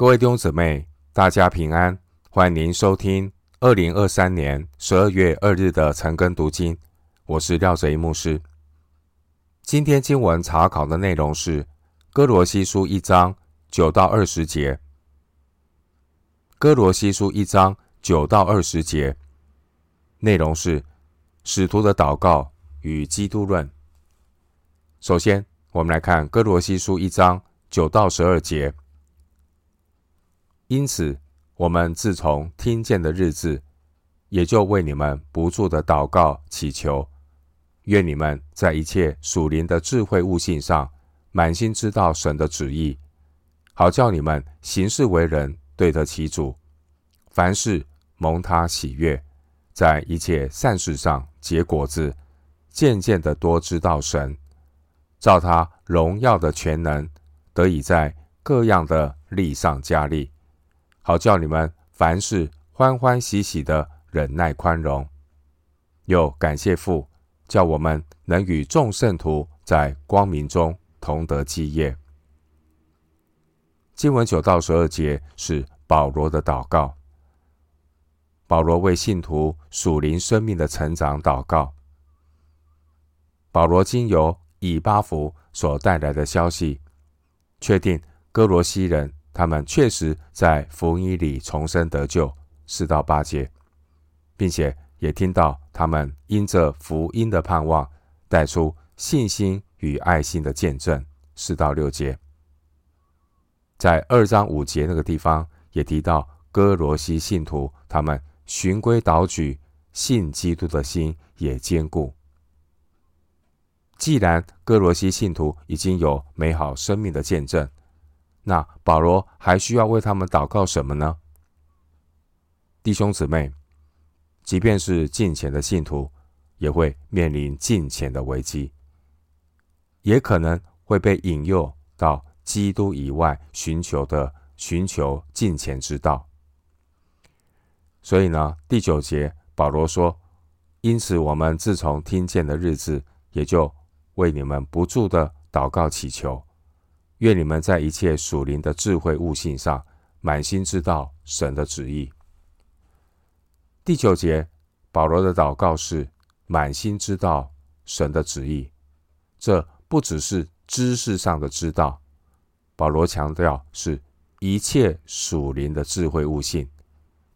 各位弟兄姊妹，大家平安，欢迎您收听二零二三年十二月二日的晨更读经。我是廖哲一牧师。今天经文查考的内容是哥罗西书一章九到二十节。哥罗西书一章九到二十节内容是使徒的祷告与基督论。首先，我们来看哥罗西书一章九到十二节。因此，我们自从听见的日子，也就为你们不住的祷告祈求，愿你们在一切属灵的智慧悟性上，满心知道神的旨意，好叫你们行事为人对得起主，凡事蒙他喜悦，在一切善事上结果子，渐渐的多知道神，照他荣耀的全能，得以在各样的力上加力。好叫你们凡事欢欢喜喜的忍耐宽容，又感谢父，叫我们能与众圣徒在光明中同得基业。经文九到十二节是保罗的祷告。保罗为信徒属灵生命的成长祷告。保罗经由以巴弗所带来的消息，确定哥罗西人。他们确实在福音里重生得救，四到八节，并且也听到他们因着福音的盼望，带出信心与爱心的见证，四到六节。在二章五节那个地方，也提到歌罗西信徒，他们循规蹈矩，信基督的心也坚固。既然歌罗西信徒已经有美好生命的见证，那保罗还需要为他们祷告什么呢？弟兄姊妹，即便是近前的信徒，也会面临近前的危机，也可能会被引诱到基督以外寻求的寻求敬虔之道。所以呢，第九节保罗说：“因此，我们自从听见的日子，也就为你们不住的祷告祈求。”愿你们在一切属灵的智慧悟性上，满心知道神的旨意。第九节，保罗的祷告是满心知道神的旨意。这不只是知识上的知道，保罗强调是一切属灵的智慧悟性。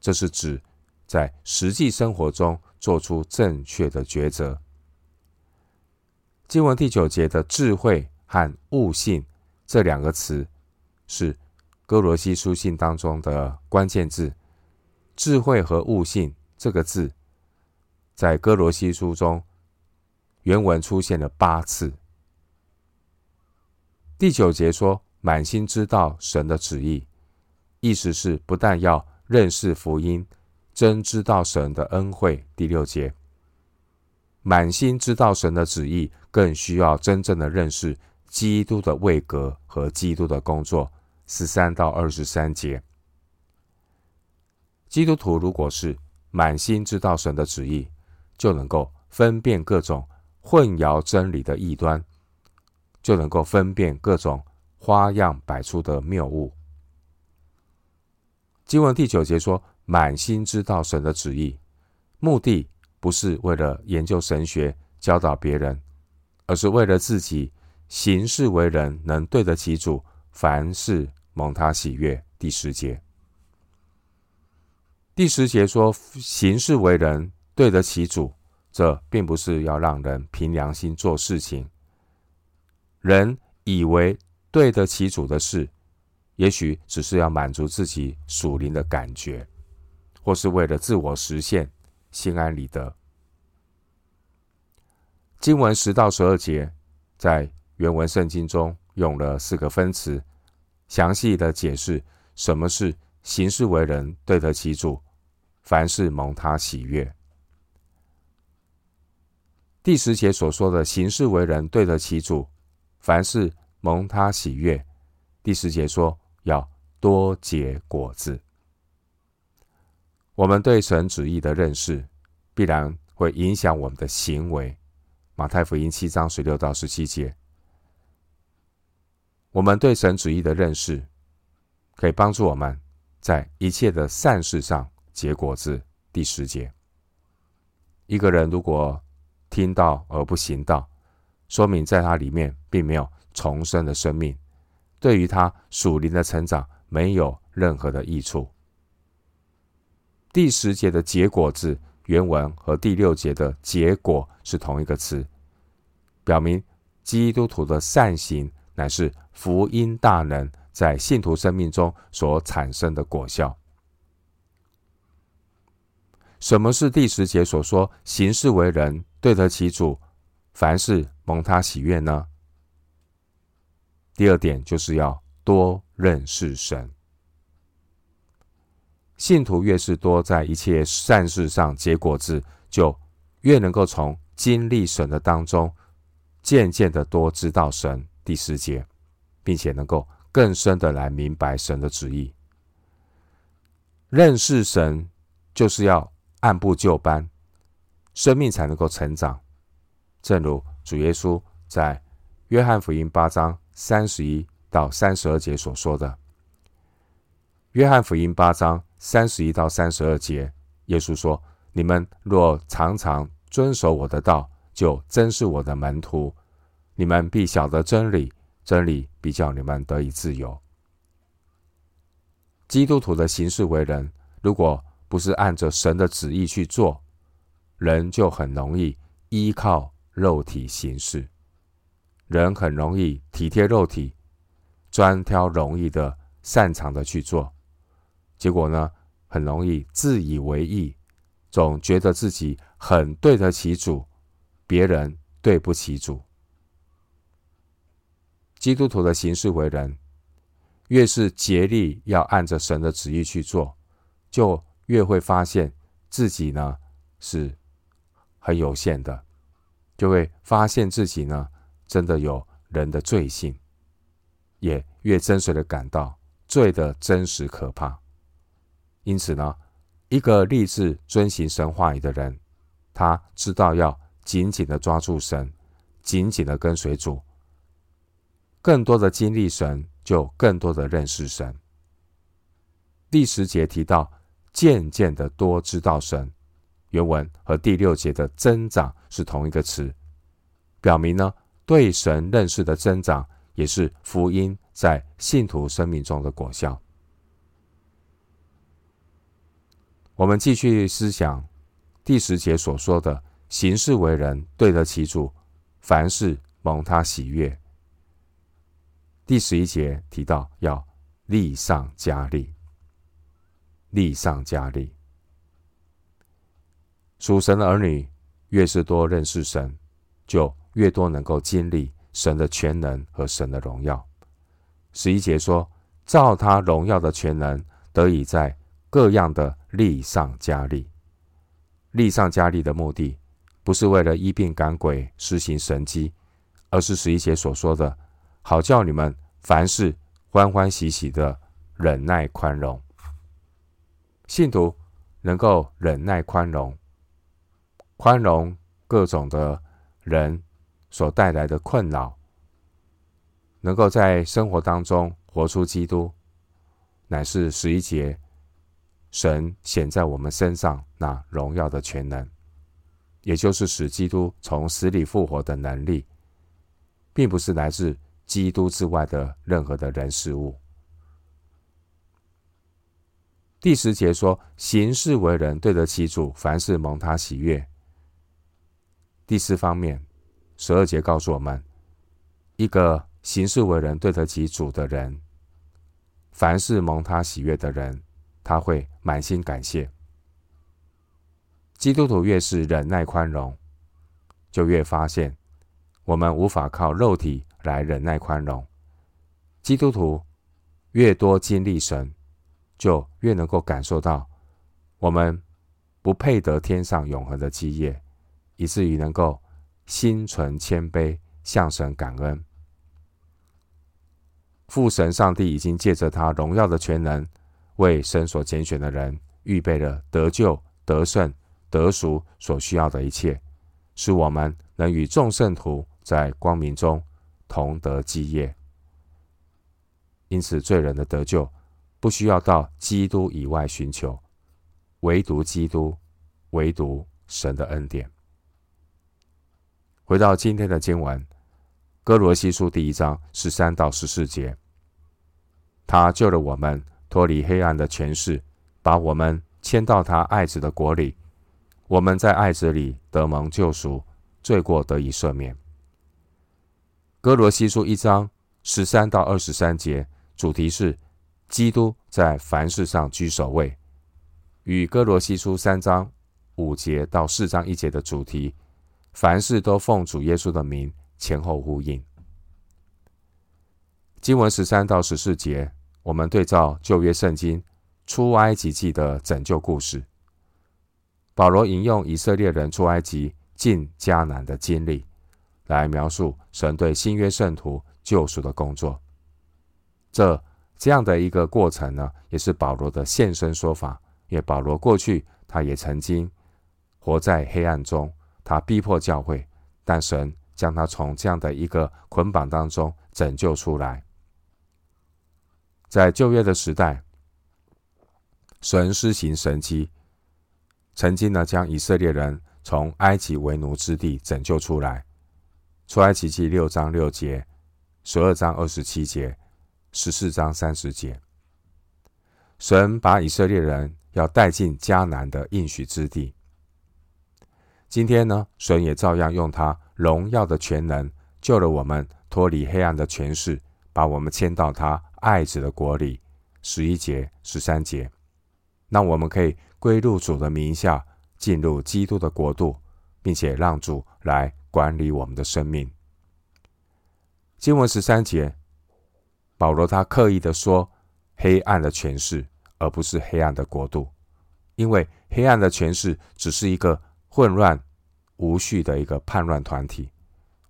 这是指在实际生活中做出正确的抉择。经文第九节的智慧和悟性。这两个词是哥罗西书信当中的关键字，“智慧”和“悟性”这个字，在哥罗西书中原文出现了八次。第九节说：“满心知道神的旨意”，意思是不但要认识福音，真知道神的恩惠。第六节，满心知道神的旨意，更需要真正的认识。基督的位格和基督的工作，十三到二十三节。基督徒如果是满心知道神的旨意，就能够分辨各种混淆真理的异端，就能够分辨各种花样百出的谬误。经文第九节说：“满心知道神的旨意”，目的不是为了研究神学、教导别人，而是为了自己。行事为人能对得起主，凡事蒙他喜悦。第十节，第十节说行事为人对得起主，这并不是要让人凭良心做事情。人以为对得起主的事，也许只是要满足自己属灵的感觉，或是为了自我实现、心安理得。经文十到十二节在。原文圣经中用了四个分词，详细的解释什么是行事为人对得起主，凡事蒙他喜悦。第十节所说的行事为人对得起主，凡事蒙他喜悦。第十节说要多结果子。我们对神旨意的认识，必然会影响我们的行为。马太福音七章十六到十七节。我们对神旨意的认识，可以帮助我们在一切的善事上结果子。第十节，一个人如果听到而不行道，说明在他里面并没有重生的生命，对于他属灵的成长没有任何的益处。第十节的结果子原文和第六节的结果是同一个词，表明基督徒的善行乃是福音大能在信徒生命中所产生的果效。什么是第十节所说行事为人对得起主，凡事蒙他喜悦呢？第二点就是要多认识神。信徒越是多在一切善事上结果子，就越能够从经历神的当中，渐渐的多知道神。第十节，并且能够更深的来明白神的旨意。认识神就是要。按部就班，生命才能够成长。正如主耶稣在约翰福音八章三十一到三十二节所说的。约翰福音八章三十一到三十二节，耶稣说：“你们若常常遵守我的道，就真是我的门徒。你们必晓得真理，真理必叫你们得以自由。”基督徒的行事为人，如果不是按着神的旨意去做，人就很容易依靠肉体行事，人很容易体贴肉体，专挑容易的、擅长的去做，结果呢，很容易自以为意，总觉得自己很对得起主，别人对不起主。基督徒的行事为人，越是竭力要按着神的旨意去做，就越会发现自己呢是很有限的，就会发现自己呢真的有人的罪性，也越真实的感到罪的真实可怕。因此呢，一个立志遵行神话语的人，他知道要紧紧的抓住神，紧紧的跟随主，更多的经历神，就更多的认识神。第十节提到。渐渐的多知道神，原文和第六节的增长是同一个词，表明呢，对神认识的增长也是福音在信徒生命中的果效。我们继续思想第十节所说的行事为人对得起主，凡事蒙他喜悦。第十一节提到要利上加利，利上加利，属神的儿女越是多认识神，就越多能够经历神的全能和神的荣耀。十一节说，照他荣耀的全能，得以在各样的力上加力。力上加力的目的，不是为了医病赶鬼、施行神迹，而是十一节所说的，好叫你们凡事欢欢喜喜的忍耐宽容。信徒能够忍耐宽容，宽容各种的人所带来的困扰，能够在生活当中活出基督，乃是十一节神显在我们身上那荣耀的全能，也就是使基督从死里复活的能力，并不是来自基督之外的任何的人事物。第十节说：“行事为人对得起主，凡事蒙他喜悦。”第四方面，十二节告诉我们，一个行事为人对得起主的人，凡事蒙他喜悦的人，他会满心感谢。基督徒越是忍耐宽容，就越发现我们无法靠肉体来忍耐宽容。基督徒越多经历神。就越能够感受到，我们不配得天上永恒的基业，以至于能够心存谦卑，向神感恩。父神上帝已经借着他荣耀的全能，为神所拣选的人预备了得救、得胜、得赎所需要的一切，使我们能与众圣徒在光明中同得基业。因此，罪人的得救。不需要到基督以外寻求，唯独基督，唯独神的恩典。回到今天的经文，哥罗西书第一章十三到十四节，他救了我们脱离黑暗的权势，把我们迁到他爱子的国里。我们在爱子里得蒙救赎，罪过得以赦免。歌罗西书一章十三到二十三节，主题是基督在凡事上居首位，与歌罗西书三章五节到四章一节的主题。凡事都奉主耶稣的名，前后呼应。经文十三到十四节，我们对照旧约圣经出埃及记的拯救故事。保罗引用以色列人出埃及进迦南的经历，来描述神对新约圣徒救赎的工作。这这样的一个过程呢，也是保罗的现身说法。因为保罗过去他也曾经活在黑暗中。他逼迫教会，但神将他从这样的一个捆绑当中拯救出来。在旧约的时代，神施行神迹，曾经呢将以色列人从埃及为奴之地拯救出来。出埃及记六章六节、十二章二十七节、十四章三十节，神把以色列人要带进迦南的应许之地。今天呢，神也照样用他荣耀的全能救了我们脱离黑暗的权势，把我们迁到他爱子的国里。十一节、十三节，让我们可以归入主的名下，进入基督的国度，并且让主来管理我们的生命。经文十三节，保罗他刻意的说黑暗的权势，而不是黑暗的国度，因为黑暗的权势只是一个。混乱无序的一个叛乱团体，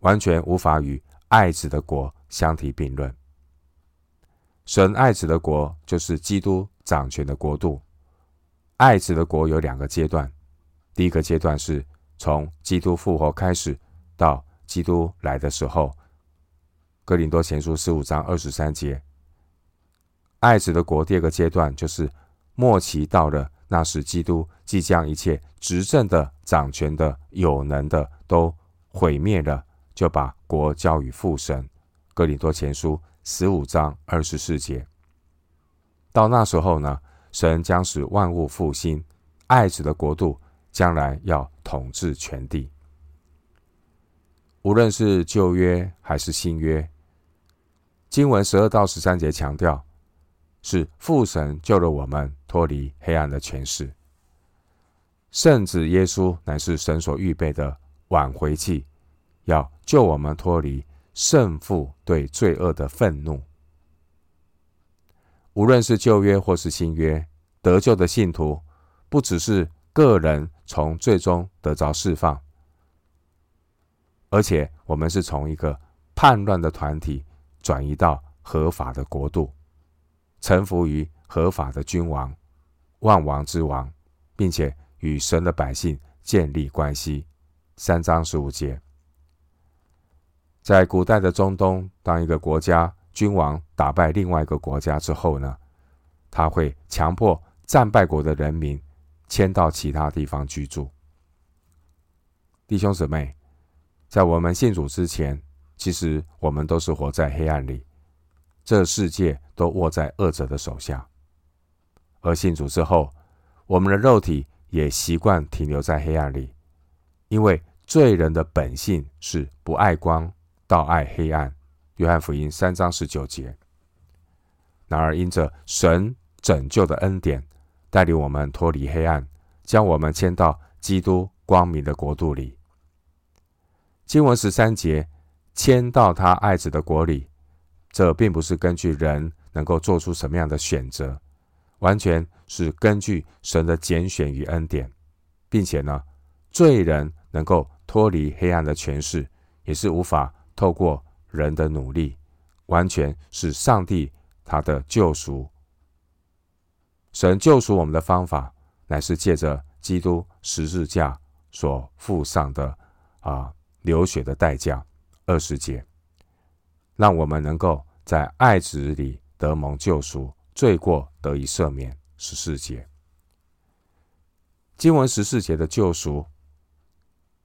完全无法与爱子的国相提并论。神爱子的国就是基督掌权的国度。爱子的国有两个阶段，第一个阶段是从基督复活开始到基督来的时候。哥林多前书十五章二十三节，爱子的国第二个阶段就是末期到了。那时，基督即将一切执政的、掌权的、有能的都毁灭了，就把国交与父神。哥林多前书十五章二十四节。到那时候呢，神将使万物复兴，爱子的国度将来要统治全地。无论是旧约还是新约，经文十二到十三节强调。是父神救了我们脱离黑暗的权势，圣子耶稣乃是神所预备的挽回祭，要救我们脱离圣父对罪恶的愤怒。无论是旧约或是新约，得救的信徒不只是个人从罪中得着释放，而且我们是从一个叛乱的团体转移到合法的国度。臣服于合法的君王，万王之王，并且与神的百姓建立关系。三章十五节，在古代的中东，当一个国家君王打败另外一个国家之后呢，他会强迫战败国的人民迁到其他地方居住。弟兄姊妹，在我们信主之前，其实我们都是活在黑暗里。这世界都握在恶者的手下，而信主之后，我们的肉体也习惯停留在黑暗里，因为罪人的本性是不爱光，倒爱黑暗。约翰福音三章十九节。然而，因着神拯救的恩典，带领我们脱离黑暗，将我们迁到基督光明的国度里。经文十三节，迁到他爱子的国里。这并不是根据人能够做出什么样的选择，完全是根据神的拣选与恩典，并且呢，罪人能够脱离黑暗的权势，也是无法透过人的努力，完全是上帝他的救赎。神救赎我们的方法，乃是借着基督十字架所付上的啊流血的代价，二十节。让我们能够在爱子里得蒙救赎，罪过得以赦免。十四节，经文十四节的救赎，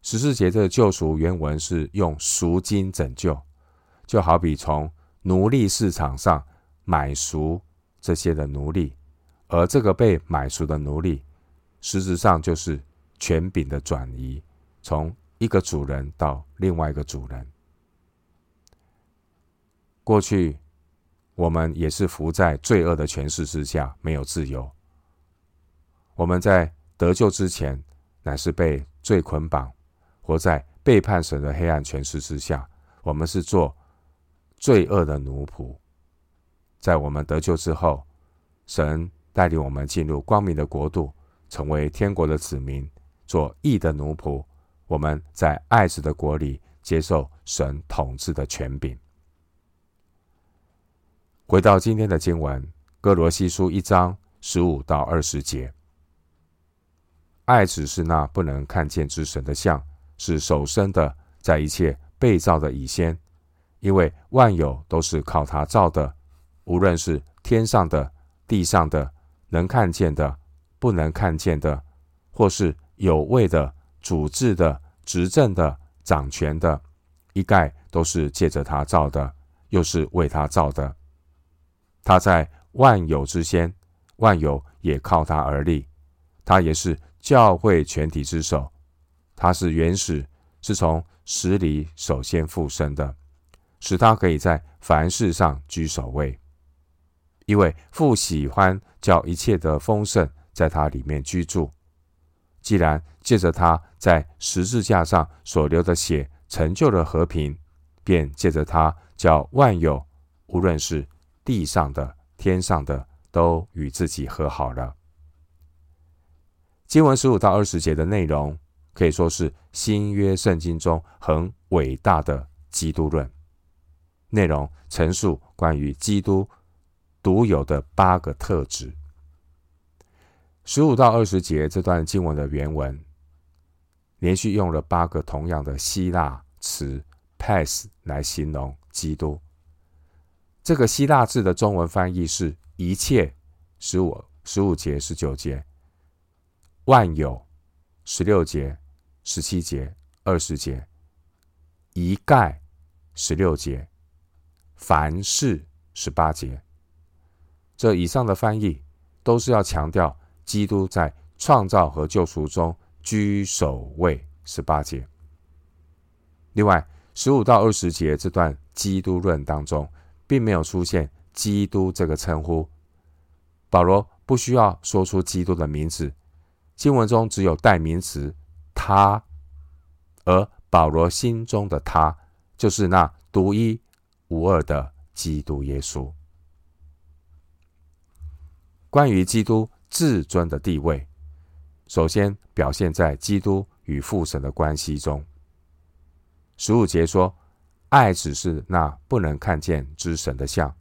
十四节这个救赎原文是用赎金拯救，就好比从奴隶市场上买赎这些的奴隶，而这个被买赎的奴隶，实质上就是权柄的转移，从一个主人到另外一个主人。过去，我们也是伏在罪恶的权势之下，没有自由。我们在得救之前，乃是被罪捆绑，活在背叛神的黑暗权势之下。我们是做罪恶的奴仆。在我们得救之后，神带领我们进入光明的国度，成为天国的子民，做义的奴仆。我们在爱子的国里接受神统治的权柄。回到今天的经文，《歌罗西书》一章十五到二十节，爱子是那不能看见之神的像，是首生的，在一切被造的以先，因为万有都是靠他造的，无论是天上的、地上的，能看见的、不能看见的，或是有位的、主治的、执政的、掌权的，一概都是借着他造的，又是为他造的。他在万有之先，万有也靠他而立。他也是教会全体之首。他是原始，是从死里首先复生的，使他可以在凡事上居首位。因为父喜欢叫一切的丰盛在他里面居住。既然借着他在十字架上所流的血成就了和平，便借着他叫万有，无论是。地上的、天上的，都与自己和好了。经文十五到二十节的内容，可以说是新约圣经中很伟大的基督论。内容陈述关于基督独有的八个特质。十五到二十节这段经文的原文，连续用了八个同样的希腊词 “pass” 来形容基督。这个希腊字的中文翻译是“一切”，十五、十五节、十九节；万有，十六节、十七节、二十节；一概，十六节；凡事，十八节。这以上的翻译都是要强调基督在创造和救赎中居首位，十八节。另外，十五到二十节这段基督论当中。并没有出现“基督”这个称呼，保罗不需要说出基督的名字，经文中只有代名词“他”，而保罗心中的他就是那独一无二的基督耶稣。关于基督至尊的地位，首先表现在基督与父神的关系中。十五节说。爱只是那不能看见之神的像，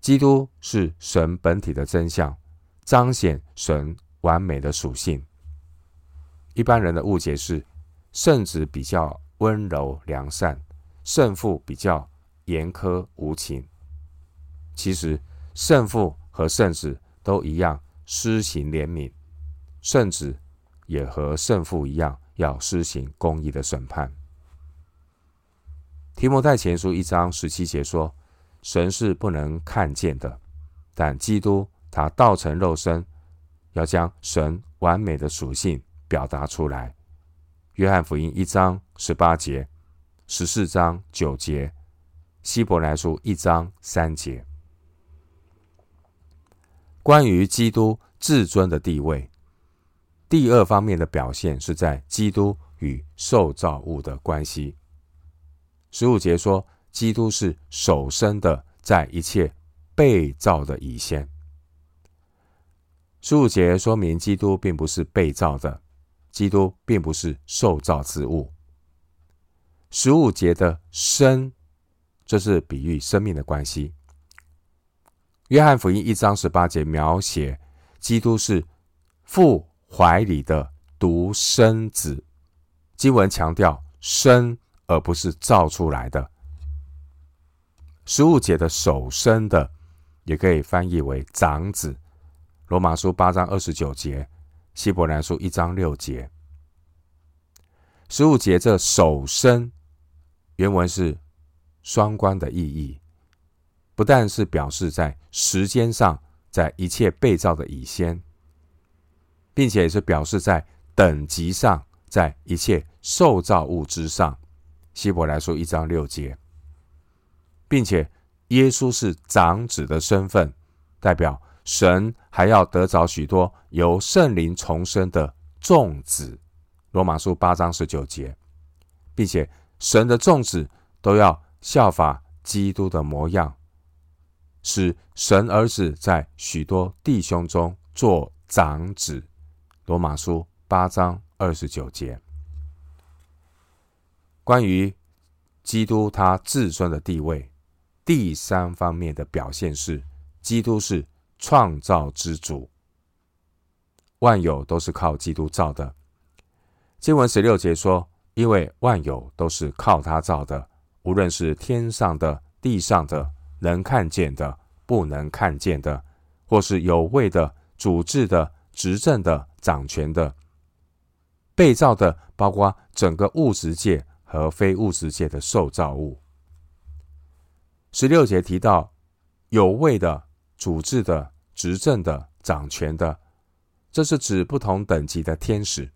基督是神本体的真相，彰显神完美的属性。一般人的误解是，圣子比较温柔良善，圣父比较严苛无情。其实，圣父和圣子都一样施行怜悯，甚至也和圣父一样要施行公义的审判。提摩太前书一章十七节说：“神是不能看见的，但基督他道成肉身，要将神完美的属性表达出来。”约翰福音一章十八节、十四章九节、希伯来书一章三节。关于基督至尊的地位，第二方面的表现是在基督与受造物的关系。十五节说，基督是首生的，在一切被造的以先。十五节说明基督并不是被造的，基督并不是受造之物。十五节的生，这是比喻生命的关系。约翰福音一章十八节描写基督是父怀里的独生子，经文强调生。而不是造出来的。十五节的首生的，也可以翻译为长子。罗马书八章二十九节，希伯来书一章六节。十五节这首生原文是双关的意义，不但是表示在时间上，在一切被造的以先，并且也是表示在等级上，在一切受造物之上。希伯来书一章六节，并且耶稣是长子的身份，代表。神还要得着许多由圣灵重生的众子，罗马书八章十九节，并且神的众子都要效法基督的模样，使神儿子在许多弟兄中做长子，罗马书八章二十九节。关于基督他至尊的地位，第三方面的表现是，基督是。创造之主，万有都是靠基督造的。经文十六节说：“因为万有都是靠他造的，无论是天上的、地上的，能看见的、不能看见的，或是有位的、主治的、执政的、掌权的，被造的，包括整个物质界和非物质界的受造物。”十六节提到有位的。主治的、执政的、掌权的，这是指不同等级的天使。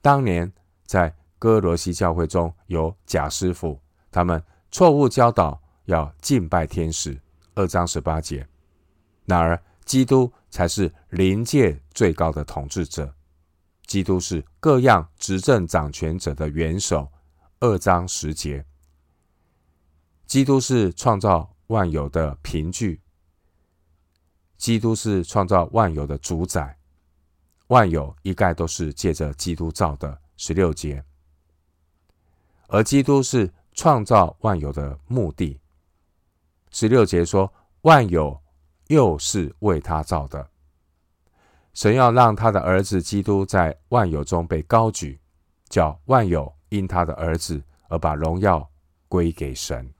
当年在哥罗西教会中有假师傅，他们错误教导要敬拜天使。二章十八节。然而，基督才是灵界最高的统治者，基督是各样执政掌权者的元首。二章十节。基督是创造万有的凭据。基督是创造万有的主宰，万有一概都是借着基督造的。十六节，而基督是创造万有的目的。十六节说，万有又是为他造的。神要让他的儿子基督在万有中被高举，叫万有因他的儿子而把荣耀归给神。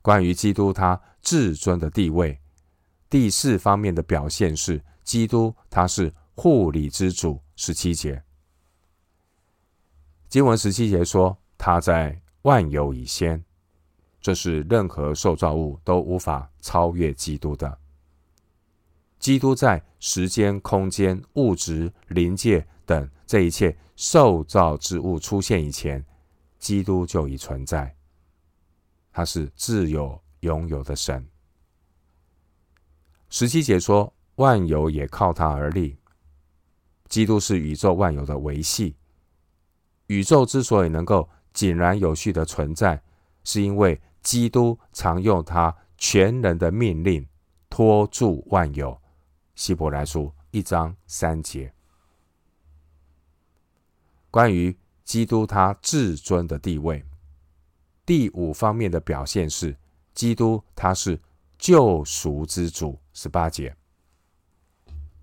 关于基督他至尊的地位。第四方面的表现是，基督他是护理之主。十七节，经文十七节说，他在万有以先，这是任何受造物都无法超越基督的。基督在时间、空间、物质、灵界等这一切受造之物出现以前，基督就已存在。他是自有拥有的神。十七节说，万有也靠他而立。基督是宇宙万有的维系。宇宙之所以能够井然有序的存在，是因为基督常用他全能的命令托住万有。希伯来书一章三节。关于基督他至尊的地位，第五方面的表现是，基督他是。救赎之主，十八节。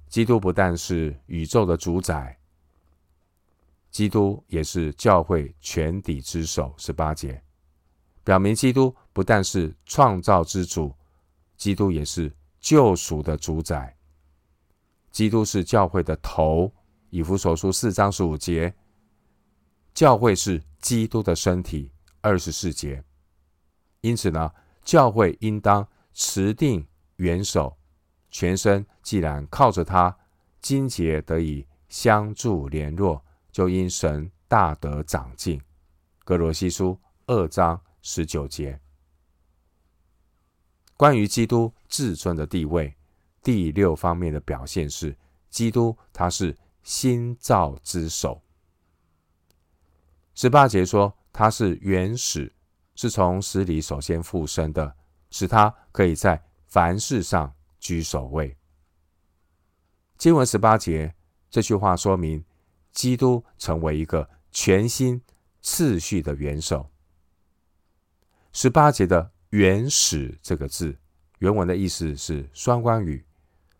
基督不但是宇宙的主宰，基督也是教会全体之首，十八节。表明基督不但是创造之主，基督也是救赎的主宰。基督是教会的头，以弗所书四章十五节。教会是基督的身体，二十四节。因此呢，教会应当。持定元首，全身既然靠着他，筋节得以相助联络，就因神大得长进。格罗西书二章十九节。关于基督至尊的地位，第六方面的表现是，基督他是新造之首。十八节说他是原始，是从死里首先复生的。使他可以在凡事上居首位。经文十八节这句话说明，基督成为一个全新次序的元首。十八节的“原始”这个字，原文的意思是双关语，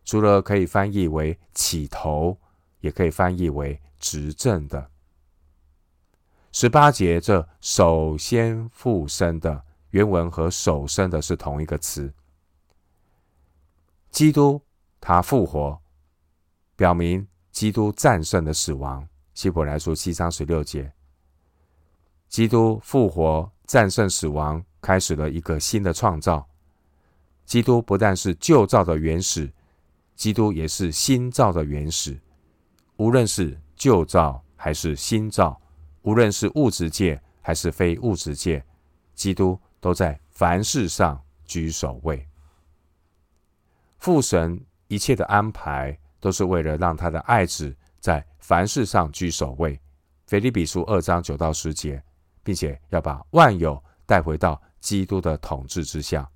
除了可以翻译为起头，也可以翻译为执政的。十八节这首先复生的。原文和首生的是同一个词。基督他复活，表明基督战胜了死亡。希伯来书七章十六节，基督复活，战胜死亡，开始了一个新的创造。基督不但是旧造的原始，基督也是新造的原始。无论是旧造还是新造，无论是物质界还是非物质界，基督都在凡事上居首位。父神一切的安排，都是为了让他的爱子在凡事上居首位。腓利比书二章九到十节，并且要把万有带回到基督的统治之下。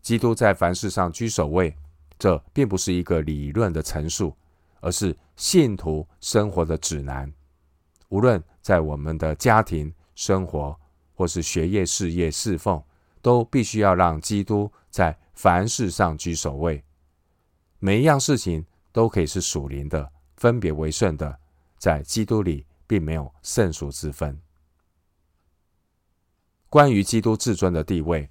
基督在凡事上居首位，这并不是一个理论的陈述，而是信徒生活的指南。无论在我们的家庭生活，或是学业、事业、侍奉，都必须要让基督在凡事上居首位。每一样事情都可以是属灵的，分别为圣的，在基督里并没有圣俗之分。关于基督至尊的地位。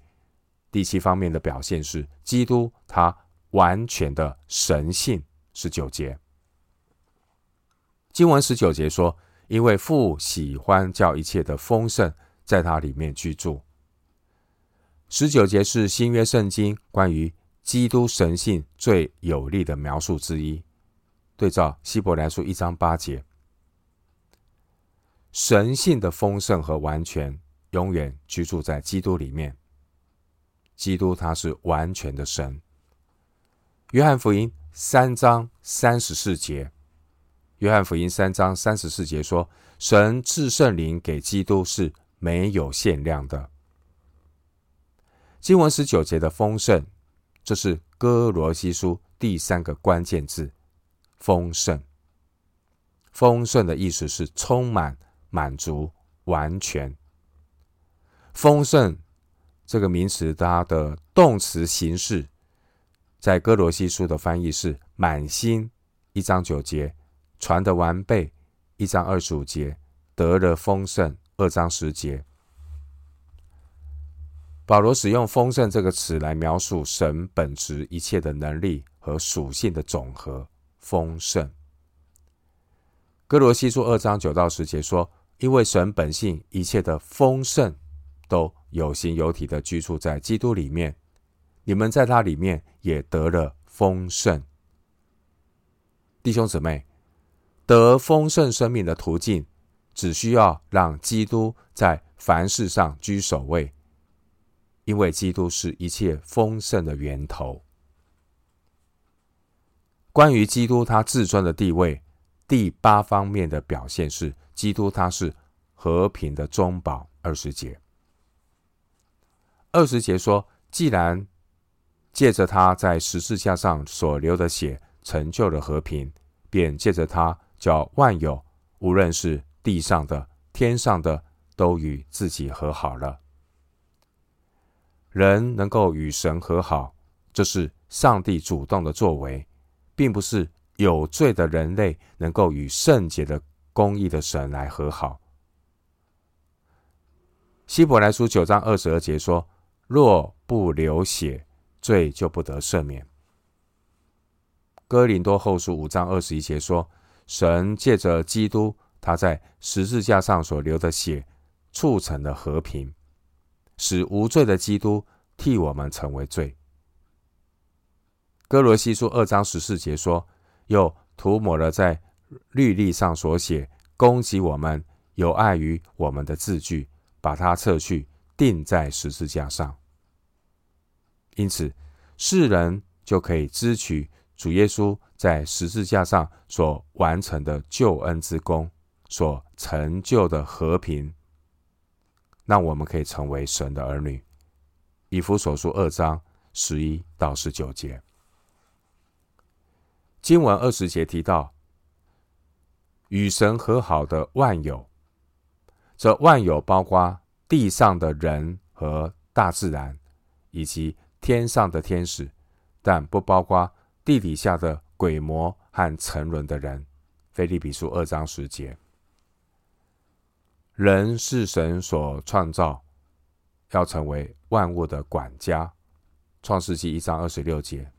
第七方面的表现是基督他完全的神性。十九节，经文十九节说：“因为父喜欢叫一切的丰盛在他里面居住。”十九节是新约圣经关于基督神性最有力的描述之一。对照希伯来书一章八节，神性的丰盛和完全永远居住在基督里面。基督他是完全的神。约翰福音三章三十四节，约翰福音三章三十四节说：“神赐圣灵给基督是没有限量的。”经文十九节的丰盛，这是哥罗西书第三个关键字“丰盛”。丰盛的意思是充满、满足、完全。丰盛。这个名词，它的动词形式，在哥罗西书的翻译是“满心”，一章九节；“传的完备”，一章二十五节；“得了丰盛”，二章十节。保罗使用“丰盛”这个词来描述神本质一切的能力和属性的总和。丰盛。哥罗西书二章九到十节说：“因为神本性一切的丰盛。”都有形有体的居住在基督里面，你们在他里面也得了丰盛。弟兄姊妹，得丰盛生命的途径，只需要让基督在凡事上居首位，因为基督是一切丰盛的源头。关于基督他至尊的地位，第八方面的表现是，基督他是和平的中保。二十节。二十节说：“既然借着他在十字架上所流的血成就了和平，便借着他叫万有，无论是地上的、天上的，都与自己和好了。人能够与神和好，这是上帝主动的作为，并不是有罪的人类能够与圣洁的、公义的神来和好。”希伯来书九章二十二节说。若不流血，罪就不得赦免。哥林多后书五章二十一节说：“神借着基督，他在十字架上所流的血，促成了和平，使无罪的基督替我们成为罪。”哥罗西书二章十四节说：“又涂抹了在律例上所写攻击我们、有碍于我们的字句，把它撤去，钉在十字架上。”因此，世人就可以支取主耶稣在十字架上所完成的救恩之功，所成就的和平，那我们可以成为神的儿女。以弗所书二章十一到十九节，经文二十节提到与神和好的万有，这万有包括地上的人和大自然，以及天上的天使，但不包括地底下的鬼魔和沉沦的人。腓立比书二章十节，人是神所创造，要成为万物的管家，创世纪一章二十六节。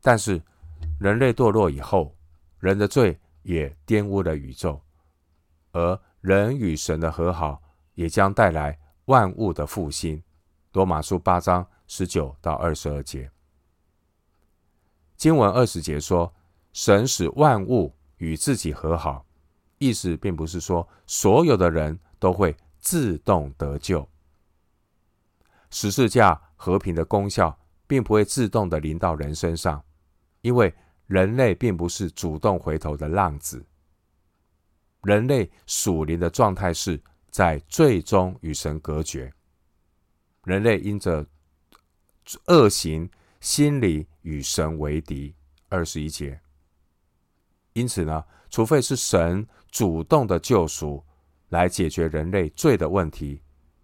但是人类堕落以后，人的罪也玷污了宇宙，而人与神的和好也将带来万物的复兴。罗马书八章十九到二十二节，经文二十节说，神使万物与自己和好，意思并不是说所有的人都会自动得救。十字架和平的功效并不会自动的临到人身上，因为人类并不是主动回头的浪子。人类属灵的状态是在最终与神隔绝。人类因着恶行，心里与神为敌。二十一节。因此呢，除非是神主动的救赎，来解决人类罪的问题，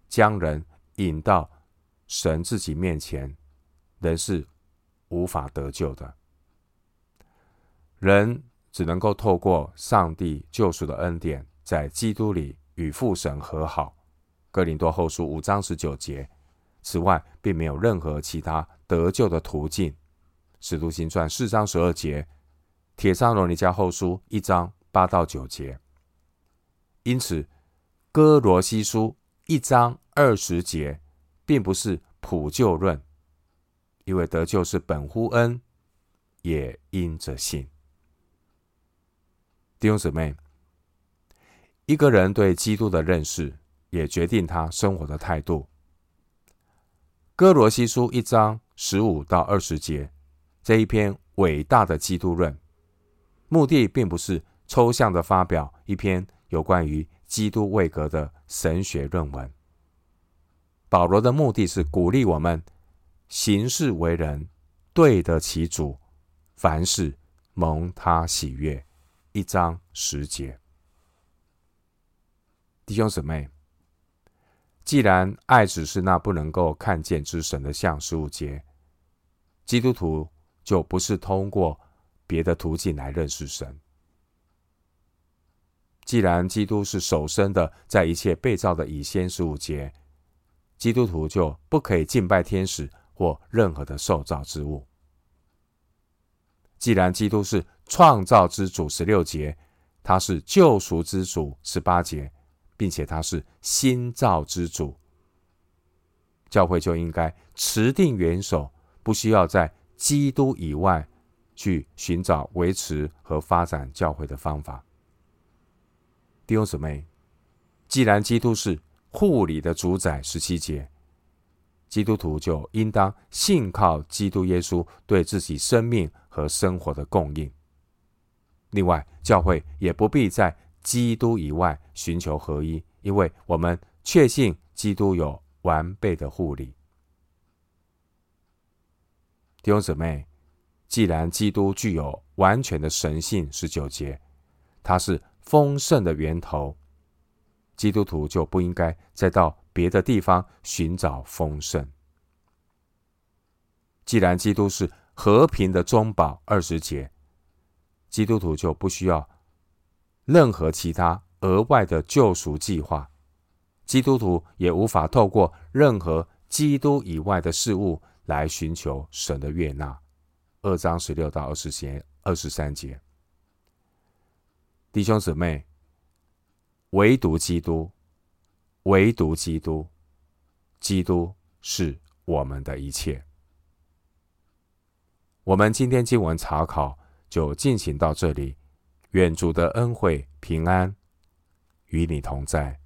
将人引到神自己面前，人是无法得救的。人只能够透过上帝救赎的恩典，在基督里与父神和好。哥林多后书五章十九节。此外，并没有任何其他得救的途径。使徒行传四章十二节，帖撒罗尼迦后书一章八到九节。因此，哥罗西书一章二十节，并不是普救论，因为得救是本乎恩，也因着信。弟兄姊妹，一个人对基督的认识，也决定他生活的态度。哥罗西书一章十五到二十节，这一篇伟大的基督论，目的并不是抽象的发表一篇有关于基督位格的神学论文。保罗的目的是鼓励我们行事为人对得起主，凡事蒙他喜悦。一章十节，弟兄姊妹。既然爱只是那不能够看见之神的像十五节，基督徒就不是通过别的途径来认识神。既然基督是首生的，在一切被造的以先十五节，基督徒就不可以敬拜天使或任何的受造之物。既然基督是创造之主十六节，他是救赎之主十八节。并且他是新造之主，教会就应该持定元首，不需要在基督以外去寻找维持和发展教会的方法。弟兄姊妹，既然基督是护理的主宰，十七节，基督徒就应当信靠基督耶稣对自己生命和生活的供应。另外，教会也不必在基督以外寻求合一，因为我们确信基督有完备的护理。弟兄姊妹，既然基督具有完全的神性，十九节，他是丰盛的源头，基督徒就不应该再到别的地方寻找丰盛。既然基督是和平的中保，二十节，基督徒就不需要。任何其他额外的救赎计划，基督徒也无法透过任何基督以外的事物来寻求神的悦纳。二章十六到二十节、二十三节，弟兄姊妹，唯独基督，唯独基督，基督是我们的一切。我们今天经文查考就进行到这里。愿主的恩惠平安与你同在。